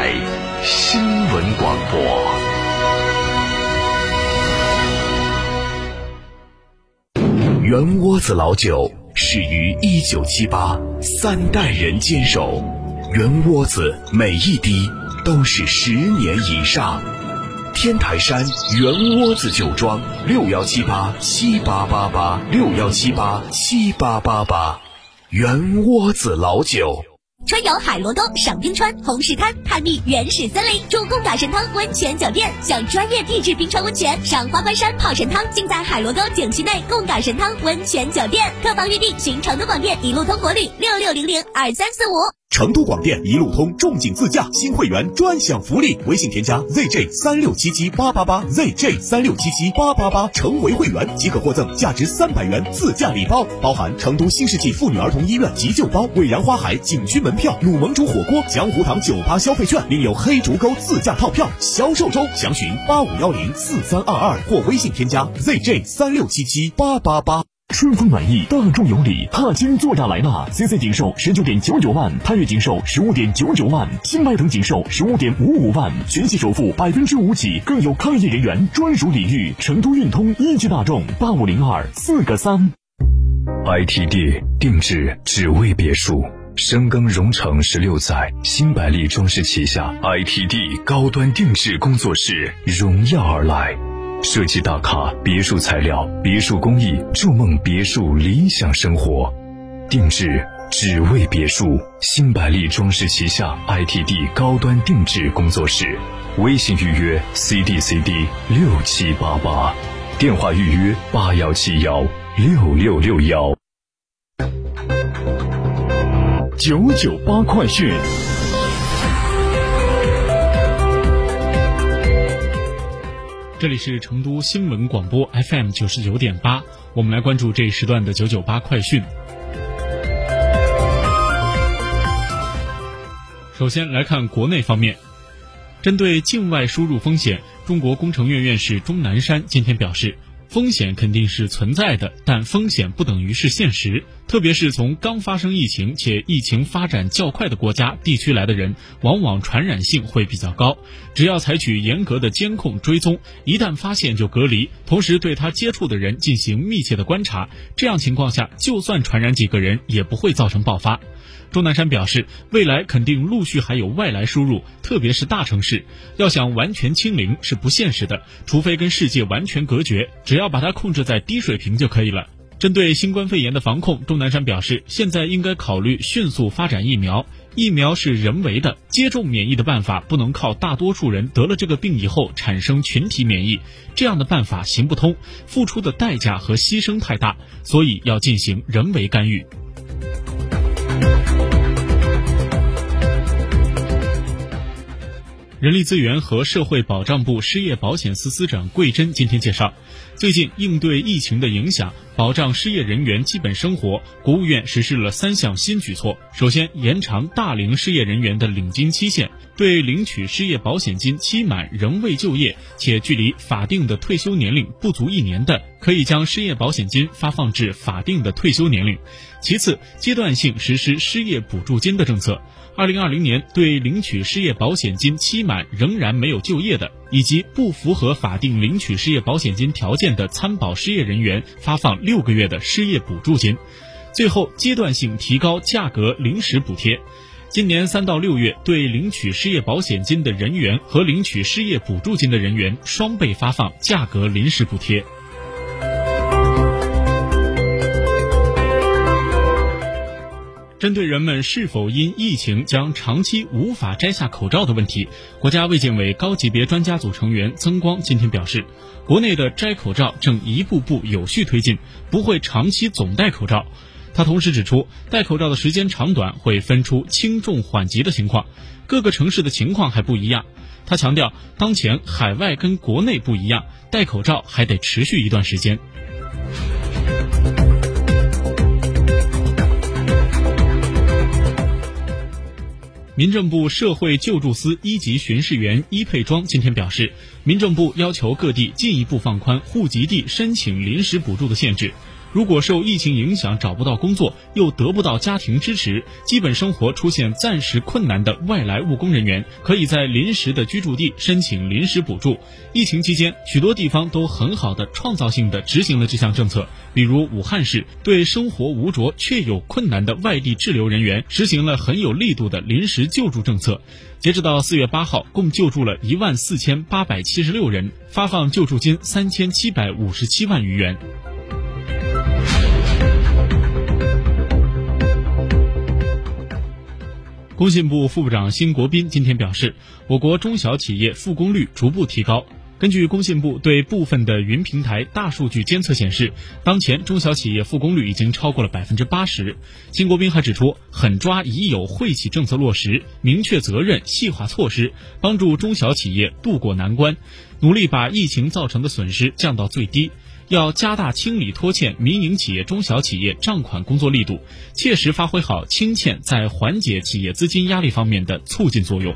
台新闻广播。圆窝子老酒始于一九七八，三代人坚守，圆窝子每一滴都是十年以上。天台山圆窝子酒庄六幺七八七八八八六幺七八七八八八，圆窝子老酒。春游海螺沟、赏冰川、红石滩，探秘原始森林，住贡嘎神汤温泉酒店，享专业地质冰川温泉，赏花冠山泡神汤，尽在海螺沟景区内贡嘎神汤温泉酒店。客房预订，寻成都广电一路通国旅六六零零二三四五。成都广电一路通重景自驾新会员专享福利，微信添加 zj 三六七七八八八 zj 三六七七八八八，成为会员即可获赠价值三百元自驾礼包，包含成都新世纪妇女儿童医院急救包、伟阳花海景区门票、鲁盟煮火锅、江湖堂酒吧消费券，另有黑竹沟自驾套票。销售中，详询八五幺零四三二二或微信添加 zj 三六七七八八八。春风满意，大众有礼，踏金座驾来啦！CC 仅售十九点九九万，探岳仅售十五点九九万，新迈腾仅售十五点五五万，全系首付百分之五起，更有抗疫人员专属礼遇。成都运通一汽大众八五零二四个三。ITD 定制只为别墅，深耕荣城十六载，新百利装饰旗下 ITD 高端定制工作室荣耀而来。设计大咖，别墅材料，别墅工艺，筑梦别墅理想生活。定制只为别墅，新百利装饰旗下 ITD 高端定制工作室，微信预约 CDCD 六七八八，电话预约八幺七幺六六六幺。九九八快讯。这里是成都新闻广播 FM 九十九点八，我们来关注这一时段的九九八快讯。首先来看国内方面，针对境外输入风险，中国工程院院士钟南山今天表示，风险肯定是存在的，但风险不等于是现实。特别是从刚发生疫情且疫情发展较快的国家地区来的人，往往传染性会比较高。只要采取严格的监控追踪，一旦发现就隔离，同时对他接触的人进行密切的观察，这样情况下，就算传染几个人，也不会造成爆发。钟南山表示，未来肯定陆续还有外来输入，特别是大城市，要想完全清零是不现实的，除非跟世界完全隔绝，只要把它控制在低水平就可以了。针对新冠肺炎的防控，钟南山表示，现在应该考虑迅速发展疫苗。疫苗是人为的，接种免疫的办法不能靠大多数人得了这个病以后产生群体免疫，这样的办法行不通，付出的代价和牺牲太大，所以要进行人为干预。人力资源和社会保障部失业保险司司长桂珍今天介绍，最近应对疫情的影响，保障失业人员基本生活，国务院实施了三项新举措。首先，延长大龄失业人员的领金期限，对领取失业保险金期满仍未就业且距离法定的退休年龄不足一年的，可以将失业保险金发放至法定的退休年龄。其次，阶段性实施失业补助金的政策。二零二零年对领取失业保险金期满仍然没有就业的，以及不符合法定领取失业保险金条件的参保失业人员，发放六个月的失业补助金。最后，阶段性提高价格临时补贴。今年三到六月，对领取失业保险金的人员和领取失业补助金的人员双倍发放价格临时补贴。针对人们是否因疫情将长期无法摘下口罩的问题，国家卫健委高级别专家组成员曾光今天表示，国内的摘口罩正一步步有序推进，不会长期总戴口罩。他同时指出，戴口罩的时间长短会分出轻重缓急的情况，各个城市的情况还不一样。他强调，当前海外跟国内不一样，戴口罩还得持续一段时间。民政部社会救助司一级巡视员伊佩庄今天表示，民政部要求各地进一步放宽户籍地申请临时补助的限制。如果受疫情影响找不到工作，又得不到家庭支持，基本生活出现暂时困难的外来务工人员，可以在临时的居住地申请临时补助。疫情期间，许多地方都很好的创造性的执行了这项政策，比如武汉市对生活无着却有困难的外地滞留人员实行了很有力度的临时救助政策。截止到四月八号，共救助了一万四千八百七十六人，发放救助金三千七百五十七万余元。工信部副部长辛国斌今天表示，我国中小企业复工率逐步提高。根据工信部对部分的云平台大数据监测显示，当前中小企业复工率已经超过了百分之八十。辛国斌还指出，狠抓已有惠企政策落实，明确责任，细化措施，帮助中小企业渡过难关，努力把疫情造成的损失降到最低。要加大清理拖欠民营企业、中小企业账款工作力度，切实发挥好清欠在缓解企业资金压力方面的促进作用。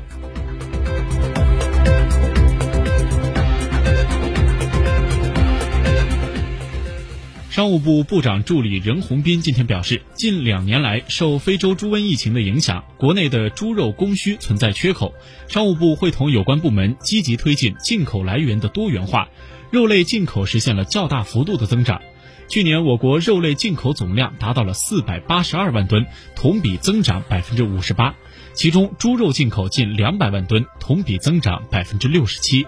商务部部长助理任洪斌今天表示，近两年来受非洲猪瘟疫情的影响，国内的猪肉供需存在缺口，商务部会同有关部门积极推进进口来源的多元化。肉类进口实现了较大幅度的增长，去年我国肉类进口总量达到了四百八十二万吨，同比增长百分之五十八，其中猪肉进口近两百万吨，同比增长百分之六十七。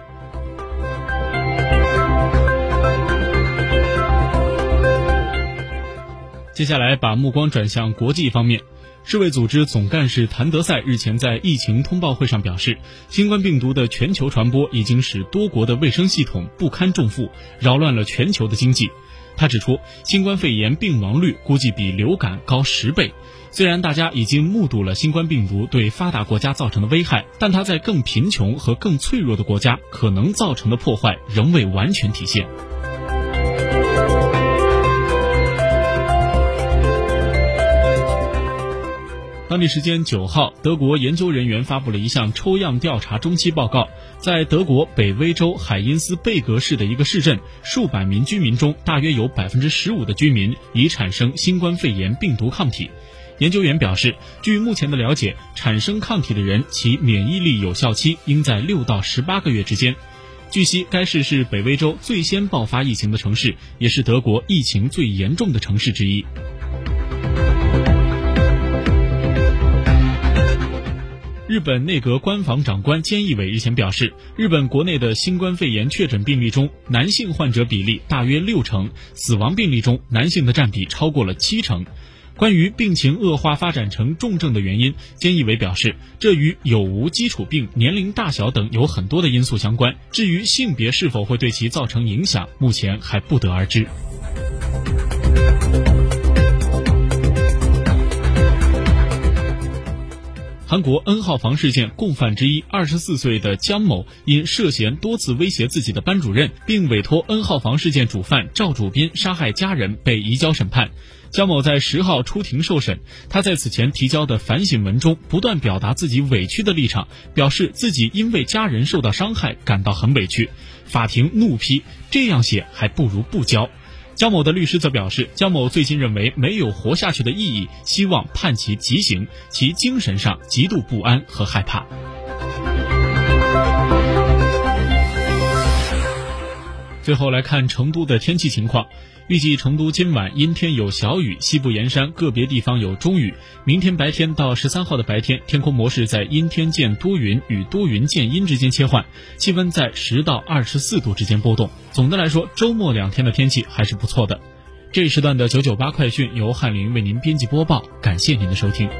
接下来把目光转向国际方面。世卫组织总干事谭德赛日前在疫情通报会上表示，新冠病毒的全球传播已经使多国的卫生系统不堪重负，扰乱了全球的经济。他指出，新冠肺炎病亡率估计比流感高十倍。虽然大家已经目睹了新冠病毒对发达国家造成的危害，但它在更贫穷和更脆弱的国家可能造成的破坏仍未完全体现。当地时间九号，德国研究人员发布了一项抽样调查中期报告，在德国北威州海因斯贝格市的一个市镇，数百名居民中，大约有百分之十五的居民已产生新冠肺炎病毒抗体。研究员表示，据目前的了解，产生抗体的人其免疫力有效期应在六到十八个月之间。据悉，该市是北威州最先爆发疫情的城市，也是德国疫情最严重的城市之一。日本内阁官房长官菅义伟日前表示，日本国内的新冠肺炎确诊病例中，男性患者比例大约六成，死亡病例中男性的占比超过了七成。关于病情恶化发展成重症的原因，菅义伟表示，这与有无基础病、年龄大小等有很多的因素相关。至于性别是否会对其造成影响，目前还不得而知。韩国 N 号房事件共犯之一，二十四岁的姜某因涉嫌多次威胁自己的班主任，并委托 N 号房事件主犯赵主斌杀害家人，被移交审判。姜某在十号出庭受审，他在此前提交的反省文中不断表达自己委屈的立场，表示自己因为家人受到伤害感到很委屈。法庭怒批：这样写还不如不交。姜某的律师则表示，姜某最近认为没有活下去的意义，希望判其极刑，其精神上极度不安和害怕。最后来看成都的天气情况，预计成都今晚阴天有小雨，西部沿山个别地方有中雨。明天白天到十三号的白天，天空模式在阴天见多云与多云见阴之间切换，气温在十到二十四度之间波动。总的来说，周末两天的天气还是不错的。这一时段的九九八快讯由翰林为您编辑播报，感谢您的收听。